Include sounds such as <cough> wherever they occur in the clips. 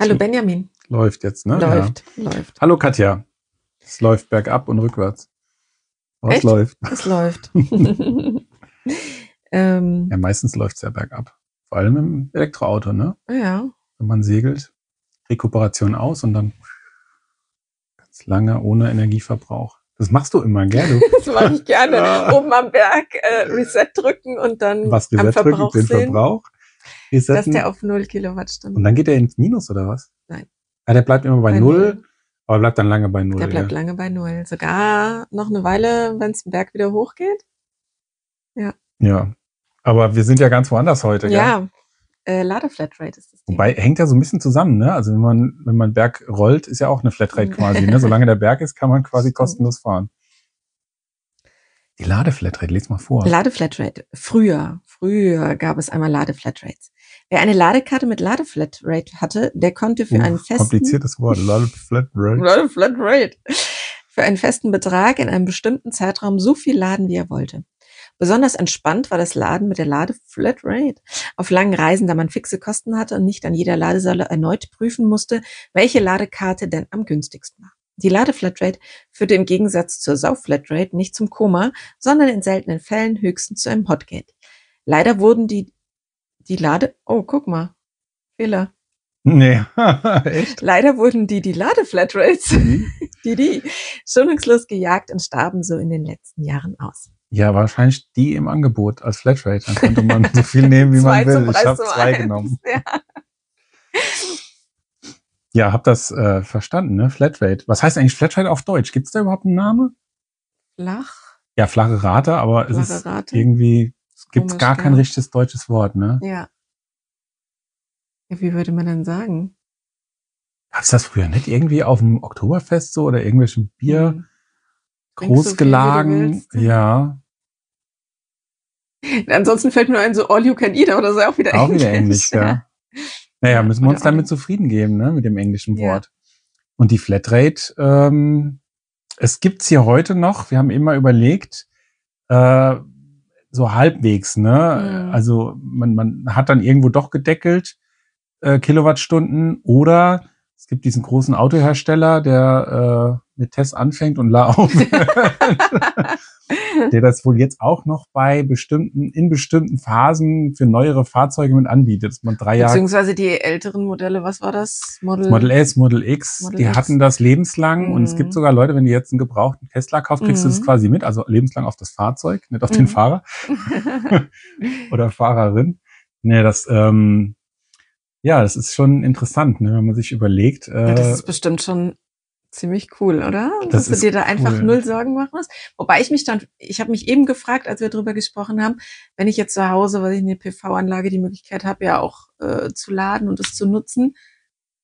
Hallo Benjamin. Läuft jetzt, ne? Läuft, ja. läuft. Hallo Katja. Es läuft bergab und rückwärts. Was Echt? läuft? Es läuft. <laughs> <laughs> ähm, Ja, meistens läuft's ja bergab. Vor allem im Elektroauto, ne? ja. Wenn man segelt, Rekuperation aus und dann ganz lange ohne Energieverbrauch. Das machst du immer, gell? Du <laughs> Das mache ich gerne. Oben am Berg äh, Reset drücken und dann was am Reset drücken, Verbrauch den sehen, Verbrauch. dass Resetten. der auf 0 und Kilowattstunden. dann geht er ins Minus, oder was? Nein. Ah, der bleibt immer bei, Bei Null, Null. aber bleibt dann lange bei Null. Der bleibt ja. lange bei Null. Sogar noch eine Weile, wenn es den Berg wieder hochgeht. ja. Aber wir sind ja ganz woanders heute, gell? Ja. Äh, Ladeflatrate ist das Thema. Wobei hängt ja so ein bisschen zusammen, ne? Also wenn man, wenn man Berg rollt, ist ja auch eine Flatrate Mhm. quasi, ne? Solange der Berg ist, kann man quasi kostenlos fahren. Die Ladeflatrate, les mal vor. Ladeflatrate. Früher, früher gab es einmal Ladeflatrates. Wer eine Ladekarte mit Ladeflatrate hatte, der konnte für Uh, einen festen kompliziertes Wort, Ladeflatrate. Ladeflatrate für einen festen Betrag in einem bestimmten Zeitraum so viel laden, wie er wollte. Besonders entspannt war das Laden mit der Ladeflatrate. Auf langen Reisen, da man fixe Kosten hatte und nicht an jeder Ladesäule erneut prüfen musste, welche Ladekarte denn am günstigsten war. Die Ladeflatrate führte im Gegensatz zur Saufflatrate nicht zum Koma, sondern in seltenen Fällen höchstens zu einem Hotgate. Leider wurden die, die Lade, oh, guck mal, Fehler. Nee, <laughs> echt? Leider wurden die, die Ladeflatrates, Mhm. <laughs> die, die, schonungslos gejagt und starben so in den letzten Jahren aus. Ja, wahrscheinlich die im Angebot als Flatrate. Dann konnte man so viel nehmen, wie <laughs> man will. Ich habe zwei Eins. genommen. Ja. Ja, hab das äh, verstanden, ne? Flatrate. Was heißt eigentlich Flatrate auf Deutsch? Gibt's da überhaupt einen Namen? Flach, Ja, flache Rate, aber es flache ist Rate. irgendwie, es gibt Komisch, gar kein ja. richtiges deutsches Wort, ne? Ja. ja. Wie würde man denn sagen? Gab's das früher nicht irgendwie auf dem Oktoberfest so oder irgendwelchen Bier Hm. So großgelagen? willst. <laughs> ja, Ansonsten fällt mir ein, so All You Can Eat, aber das ist ja auch wieder auch Englisch. wieder Englisch, ja. Naja, Ja, müssen wir uns oder damit auch- zufrieden geben, ne, mit dem englischen. Wort. Und die Flatrate, ähm, es gibt's hier heute noch, wir haben immer überlegt, äh, so halbwegs, ne? Mhm. Also man, man hat dann irgendwo doch gedeckelt, äh, Kilowattstunden oder es gibt diesen großen Autohersteller, der äh, mit Test anfängt und La auf, <laughs> <laughs> <laughs> der das wohl jetzt auch noch bei bestimmten, in bestimmten Phasen für neuere Fahrzeuge mit anbietet, dass man drei Jahre Beziehungsweise die älteren Modelle, was war das? Model, Model S, Model X, Model die X. hatten das lebenslang und es Mhm. gibt sogar Leute, wenn die jetzt einen gebrauchten Tesla kauft, kriegst du das Mhm. quasi mit, also lebenslang auf das Fahrzeug, nicht auf den Mhm. Fahrer <laughs> oder Fahrerin. Nee, das, ähm, ja, das ist schon interessant, ne, wenn man sich überlegt. Ja, Äh, das ist bestimmt schon ziemlich cool, oder? Das Dass du dir da einfach cool. null Sorgen machen musst. Wobei ich mich dann, ich habe mich eben gefragt, als wir drüber gesprochen haben, wenn ich jetzt zu Hause, weil ich eine PV-Anlage die Möglichkeit habe, ja auch äh, zu laden und es zu nutzen,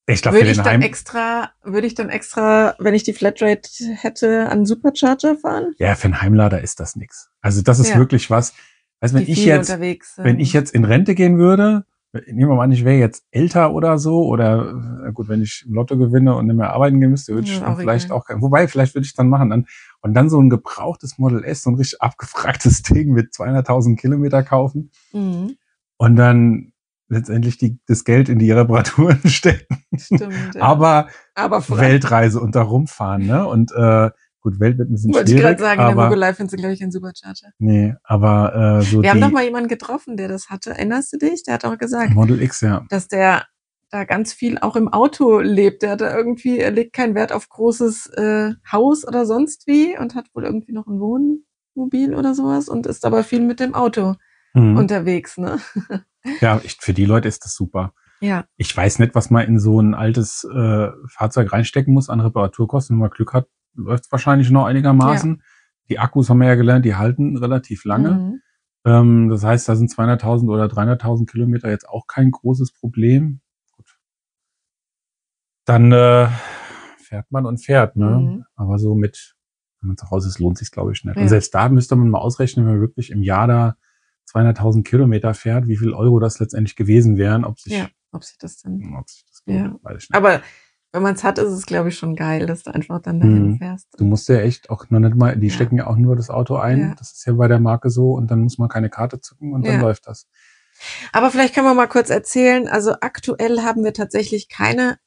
ich glaube, würde ich dann Heim, extra, würde ich dann extra, wenn ich die Flatrate hätte, an Supercharger fahren? ja, für einen Heimlader ist das nix. Also das ist Ja. wirklich was, du, wenn ich jetzt, wenn ich jetzt in Rente gehen würde, nehmen wir mal an, ich wäre jetzt älter oder so, oder gut, wenn ich im Lotto gewinne und nicht mehr arbeiten gehen müsste, würde ich Ja, auch vielleicht egal. auch, wobei, vielleicht würde ich dann machen, dann, und dann so ein gebrauchtes Model S, so ein richtig abgefragtes <laughs> Ding mit 200.000 Kilometer kaufen Mhm, und dann letztendlich die, das Geld in die Reparaturen <laughs> stecken, stimmt. ja. aber aber. Weltreise und da rumfahren, ne, und, äh, gut, Welt wird ein bisschen Wollte ich schwierig, gerade sagen, in der aber, Mongolei findest du, glaube ich, einen Supercharger. nee, aber, äh, so Wir haben doch mal jemanden getroffen, der das hatte. Erinnerst du dich? Der hat auch gesagt, Model X, ja. dass der da ganz viel auch im Auto lebt. Der hat da irgendwie, er legt keinen Wert auf großes äh, Haus oder sonst wie und hat wohl irgendwie noch ein Wohnmobil oder sowas und ist aber viel mit dem Auto Mhm. unterwegs, ne? <laughs> Ja, ich, für die Leute ist das super. Ja. Ich weiß nicht, was man in so ein altes äh, Fahrzeug reinstecken muss an Reparaturkosten. Wenn man Glück hat, läuft wahrscheinlich noch einigermaßen. Die Akkus haben wir ja gelernt, die halten relativ lange. Mhm. Ähm, das heißt, da sind 200.000 oder 300.000 Kilometer jetzt auch kein großes Problem. Gut. Dann äh, fährt man und fährt, ne? Mhm. Aber so mit, wenn man zu Hause ist, lohnt sich glaube ich nicht. Ja. Und selbst da müsste man mal ausrechnen, wenn man wirklich im Jahr da 200.000 Kilometer fährt, wie viel Euro das letztendlich gewesen wären, ob sich, Ja, ob sich das dann. ob sich das lohnt, Ja. weiß ich nicht. Aber wenn man es hat, ist es, glaube ich, schon geil, dass du einfach dann dahin Mhm. fährst. Du musst ja echt auch noch nicht mal, die Ja. stecken ja auch nur das Auto ein. Ja. Das ist ja bei der Marke so und dann muss man keine Karte zücken und dann Ja. läuft das. Aber vielleicht können wir mal kurz erzählen. Also aktuell haben wir tatsächlich keine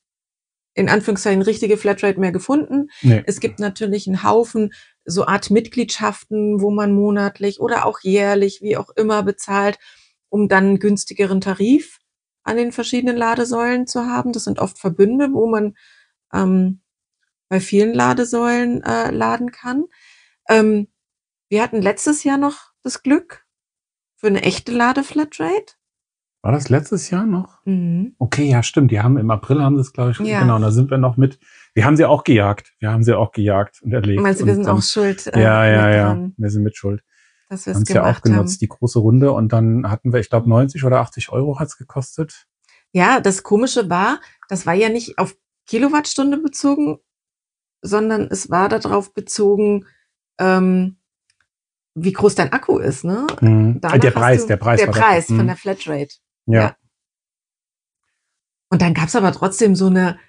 in Anführungszeichen richtige Flatrate mehr gefunden. Nee. Es gibt natürlich einen Haufen so Art Mitgliedschaften, wo man monatlich oder auch jährlich, wie auch immer, bezahlt, um dann einen günstigeren Tarif an den verschiedenen Ladesäulen zu haben. Das sind oft Verbünde, wo man ähm, bei vielen Ladesäulen äh, laden kann. Ähm, wir hatten letztes Jahr noch das Glück für eine echte Ladeflatrate. War das letztes Jahr noch? Mhm. Okay, ja, stimmt. Die haben im April haben sie es, glaube ich, Ja. genau. Da sind wir noch mit. Wir haben sie auch gejagt. Wir haben sie auch gejagt und erlegt. Meinst du, wir und sind dann, auch schuld? äh, Ja, ja, ja. Wir sind mit schuld. Dass Wir haben es es ja auch gemacht genutzt, haben. die große Runde. Und dann hatten wir, ich glaube, 90 oder 80 Euro hat's gekostet. Ja, das Komische war, das war ja nicht auf Kilowattstunde bezogen, sondern es war darauf bezogen, ähm, wie groß dein Akku ist, ne? Mhm. Äh, der Preis, du- der Preis. Der Preis das. von Mhm. der Flatrate. ja. ja. Und dann gab's aber trotzdem so eine,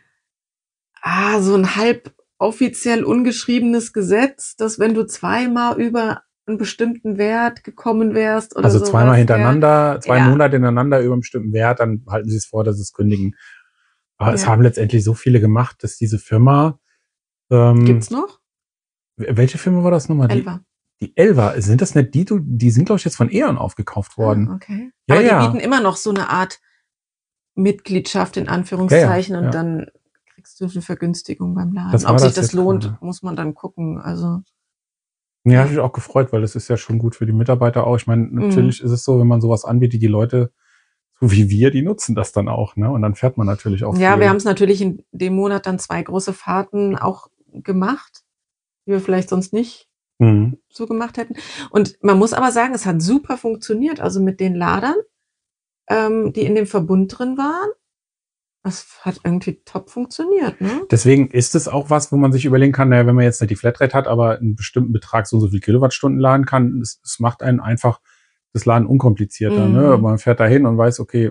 ah, so ein halb offiziell ungeschriebenes Gesetz, dass wenn du zweimal über einen bestimmten Wert gekommen wärst oder Also zweimal hintereinander, zwei Ja. Monate hintereinander über einen bestimmten Wert, dann halten sie es vor, dass sie es kündigen. Aber es Ja. haben letztendlich so viele gemacht, dass diese Firma, ähm, Gibt's noch? welche Firma war das nochmal? Die, Elva. die Elva, sind das nicht die, die sind, glaube ich, jetzt von E.ON aufgekauft worden. Ah, okay. Ja, Aber ja. die bieten immer noch so eine Art Mitgliedschaft in Anführungszeichen und dann kriegst du eine Vergünstigung beim Laden. Ob sich das lohnt, gerade. muss man dann gucken. Also Ja, habe ich auch gefreut, weil das ist ja schon gut für die Mitarbeiter auch. Ich meine, Mhm. natürlich ist es so, wenn man sowas anbietet, die Leute, so wie wir, die nutzen das dann auch, ne? Und dann fährt man natürlich auch ja, viel. wir haben es natürlich in dem Monat dann zwei große Fahrten auch gemacht, die wir vielleicht sonst nicht Mhm. so gemacht hätten. Und man muss aber sagen, es hat super funktioniert. Also mit den Ladern, ähm, die in dem Verbund drin waren, das hat irgendwie top funktioniert. Ne? Deswegen ist es auch was, wo man sich überlegen kann, naja, wenn man jetzt nicht die Flatrate hat, aber einen bestimmten Betrag so und so viel Kilowattstunden laden kann, es, es macht einen einfach das Laden unkomplizierter. Mhm. Ne? Man fährt da hin und weiß, okay,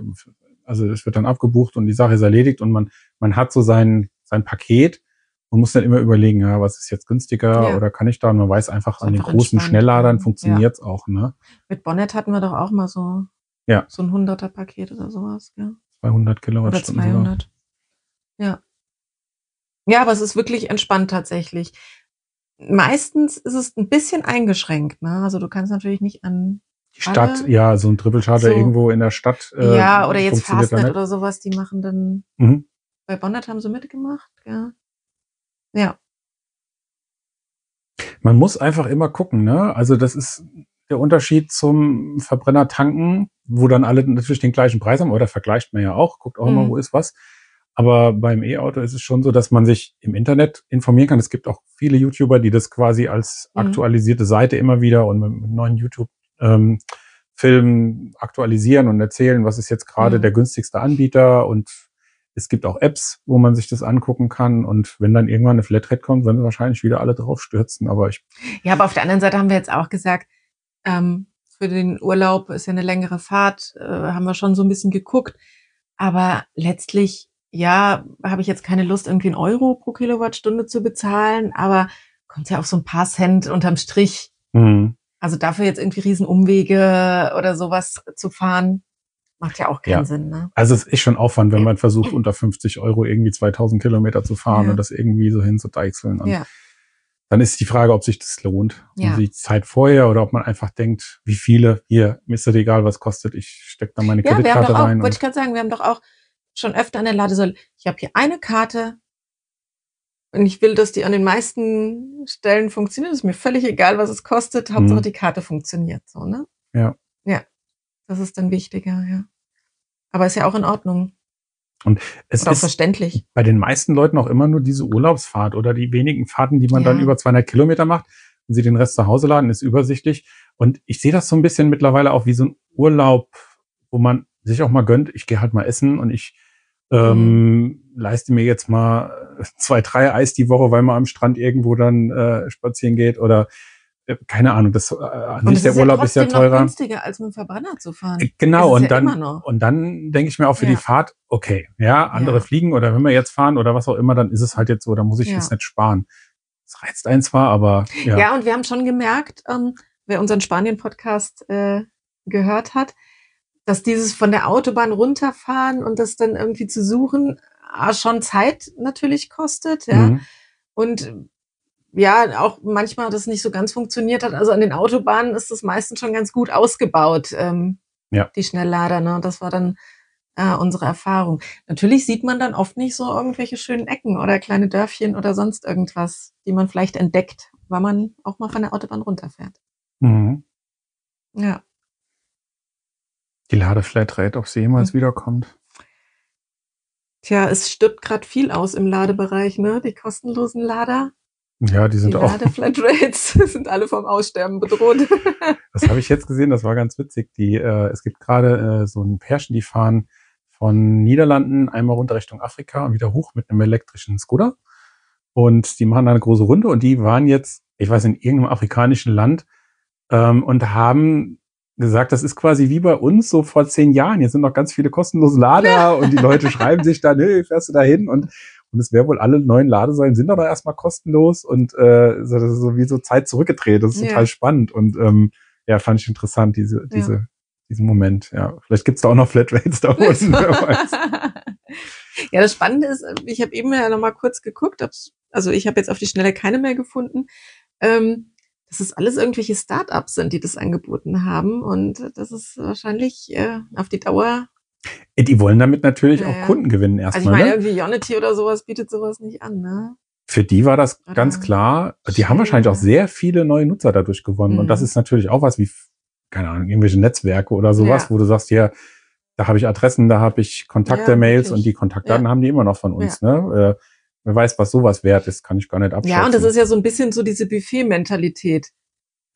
also es wird dann abgebucht und die Sache ist erledigt und man, man hat so sein, sein Paket und muss dann immer überlegen, ja, was ist jetzt günstiger Ja. oder kann ich da? Und man weiß einfach, an den großen entspannt, Schnellladern ja. funktioniert's auch, ne? Mit Bonnet hatten wir doch auch mal so, Ja. so ein 100er Paket oder sowas. Ja. 200 Oder Kilowattstunden. sogar. 200. Ja. Ja, aber es ist wirklich entspannt tatsächlich. Meistens ist es ein bisschen eingeschränkt. Ne? Also du kannst natürlich nicht an Die Stadt, Alle? ja, so ein Triple Charger So. irgendwo in der Stadt. äh, ja oder jetzt Fastnet oder sowas, die machen dann Mhm. bei Bonnet haben sie mitgemacht. Ja. Ja. Man muss einfach immer gucken, ne? Also das ist der Unterschied zum Verbrenner tanken, wo dann alle natürlich den gleichen Preis haben, oder vergleicht man ja auch, guckt auch immer, Mhm. wo ist was. Aber beim E-Auto ist es schon so, dass man sich im Internet informieren kann. Es gibt auch viele YouTuber, die das quasi als Mhm. aktualisierte Seite immer wieder und mit neuen YouTube-Filmen aktualisieren und erzählen, was ist jetzt gerade Mhm. der günstigste Anbieter und es gibt auch Apps, wo man sich das angucken kann. Und wenn dann irgendwann eine Flatrate kommt, werden wahrscheinlich wieder alle drauf stürzen. Aber ich Ja, aber auf der anderen Seite haben wir jetzt auch gesagt, ähm, für den Urlaub ist ja eine längere Fahrt, äh, haben wir schon so ein bisschen geguckt. Aber letztlich, ja, habe ich jetzt keine Lust, irgendwie einen Euro pro Kilowattstunde zu bezahlen, aber kommt ja auf so ein paar Cent unterm Strich. Mhm. Also dafür jetzt irgendwie Riesenumwege oder sowas zu fahren, macht ja auch keinen Ja. Sinn, ne? Also es ist schon Aufwand, wenn man versucht, <clears throat> unter 50 Euro irgendwie 2000 Kilometer zu fahren Ja. und das irgendwie so hinzudeichseln. Und Ja. Dann ist die Frage, ob sich das lohnt. Ja. Und die Zeit vorher oder ob man einfach denkt, wie viele, hier, mir ist das egal, was kostet, ich stecke da meine Ja, wir haben Kreditkarte doch auch, rein. wollte ich gerade sagen, wir haben doch auch schon öfter an der Ladesäule, ich habe hier eine Karte und ich will, dass die an den meisten Stellen funktioniert. Ist mir völlig egal, was es kostet. Hauptsache Mhm. die Karte funktioniert so, ne? Ja. Ja. Das ist dann wichtiger, ja. Aber ist ja auch in Ordnung. Es Und auch ist verständlich. bei den meisten Leuten auch immer nur diese Urlaubsfahrt oder die wenigen Fahrten, die man Ja. dann über 200 Kilometer macht. Wenn sie den Rest zu Hause laden, ist übersichtlich. Und ich sehe das so ein bisschen mittlerweile auch wie so ein Urlaub, wo man sich auch mal gönnt, ich gehe halt mal essen und ich ähm, Mhm. leiste mir jetzt mal zwei, drei Eis die Woche, weil man am Strand irgendwo dann äh, spazieren geht oder keine Ahnung, das äh, an Und sich es der ist Urlaub ja ist ja trotzdem noch teurer. günstiger, als mit dem Verbrenner zu fahren. Äh, Genau, und ja dann, und dann denke ich mir auch für Ja. die Fahrt, okay, ja, andere fliegen oder wenn wir jetzt fahren oder was auch immer, dann ist es halt jetzt so, da muss ich jetzt nicht sparen. Das reizt einen zwar, aber ja. Ja. und wir haben schon gemerkt, ähm, wer unseren Spanien-Podcast äh, gehört hat, dass dieses von der Autobahn runterfahren und das dann irgendwie zu suchen, schon Zeit natürlich kostet, ja. Mhm. Und ja, auch manchmal das nicht so ganz funktioniert hat. Also an den Autobahnen ist das meistens schon ganz gut ausgebaut, ähm, ja. die Schnelllader. Ne? Das war dann äh, unsere Erfahrung. Natürlich sieht man dann oft nicht so irgendwelche schönen Ecken oder kleine Dörfchen oder sonst irgendwas, die man vielleicht entdeckt, weil man auch mal von der Autobahn runterfährt. Mhm. Ja. Die Ladeflatrate, ob sie jemals mhm. wiederkommt. Tja, es stirbt gerade viel aus im Ladebereich, ne? Die kostenlosen Lader. Ja, die sind die auch. Ladeflatrates <laughs> sind alle vom Aussterben bedroht. <laughs> das habe ich jetzt gesehen, das war ganz witzig. Die, äh, es gibt gerade äh, so ein Pärchen, die fahren von Niederlanden einmal runter Richtung Afrika und wieder hoch mit einem elektrischen Scooter. Und die machen da eine große Runde und die waren jetzt, ich weiß, in irgendeinem afrikanischen Land ähm, und haben gesagt, das ist quasi wie bei uns so vor zehn Jahren. Hier sind noch ganz viele kostenlose Lader und die Leute schreiben sich dann, hey, fährst du da hin? Und, und es wäre wohl alle neuen Ladesäulen sind aber erstmal kostenlos und äh, so, das ist so wie so Zeit zurückgedreht. Das ist ja. total spannend und ähm, ja, fand ich interessant, diese, diese, ja. diesen Moment. Ja, vielleicht gibt's da auch noch Flatrates da unten, <laughs> wer weiß. Ja, das Spannende ist, ich habe eben ja noch mal kurz geguckt, ob's, also ich habe jetzt auf die Schnelle keine mehr gefunden. Ähm, dass es alles irgendwelche Startups sind, die das angeboten haben. Und das ist wahrscheinlich äh, auf die Dauer. Äh, die wollen damit natürlich ja, auch Kunden gewinnen erstmal. Also ich meine, ne? irgendwie Unity oder sowas bietet sowas nicht an, ne? Für die war das oder ganz klar. Die haben wahrscheinlich auch sehr viele neue Nutzer dadurch gewonnen. Mhm. Und das mhm. ist natürlich auch was wie, keine Ahnung, irgendwelche Netzwerke oder sowas, ja. wo du sagst, ja, da habe ich Adressen, da habe ich Kontakte-Mails ja, und die Kontaktdaten haben die immer noch von uns. Ne? Äh, Wer weiß, was sowas wert ist, kann ich gar nicht abschätzen. Ja, und das ist ja so ein bisschen so diese Buffet-Mentalität.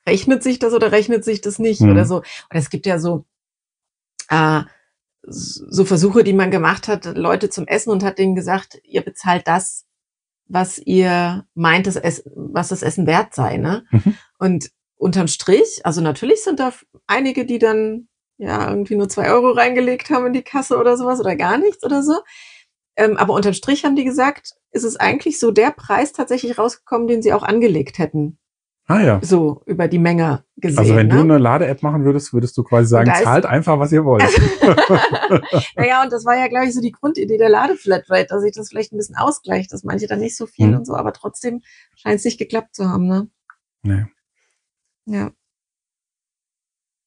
Rechnet sich das oder rechnet sich das nicht mhm. oder so. Und es gibt ja so, äh, so Versuche, die man gemacht hat, Leute zum Essen und hat denen gesagt, ihr bezahlt das, was ihr meint, das Essen, was das Essen wert sei. Ne? Mhm. Und unterm Strich, also natürlich sind da einige, die dann ja irgendwie nur zwei Euro reingelegt haben in die Kasse oder sowas oder gar nichts oder so. Ähm, aber unterm Strich haben die gesagt, ist es eigentlich so der Preis tatsächlich rausgekommen, den sie auch angelegt hätten. Ah ja. So über die Menge gesehen. Also wenn ne? du eine Lade-App machen würdest, würdest du quasi sagen, zahlt einfach, was ihr wollt. <laughs> naja, und das war ja, glaube ich, so die Grundidee der Ladeflatrate, dass sich das vielleicht ein bisschen ausgleicht, dass manche dann nicht so viel hm. und so, aber trotzdem scheint es nicht geklappt zu haben, ne? Nee. Ja.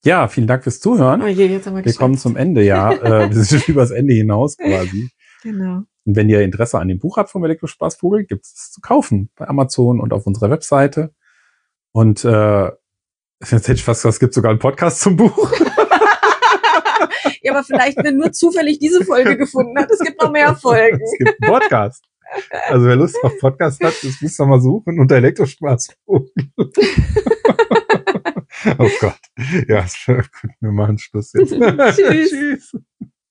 Ja, vielen Dank fürs Zuhören. Oh je, jetzt haben wir wir kommen zum Ende, ja. äh, wir sind schon <laughs> übers Ende hinaus quasi. <laughs> Genau. Und wenn ihr Interesse an dem Buch habt vom Elektrospaßvogel, gibt es zu kaufen bei Amazon und auf unserer Webseite. Und äh, jetzt hätte ich fast gesagt, es gibt sogar einen Podcast zum Buch. <laughs> ja, aber vielleicht, wenn nur zufällig diese Folge gefunden hat, es gibt noch mehr Folgen. <laughs> es gibt einen Podcast. Also wer Lust auf Podcast hat, das müsst ihr mal suchen unter Elektrospaßvogel. <laughs> oh Gott. Ja. Gut, wir machen Schluss jetzt. Tschüss. Tschüss.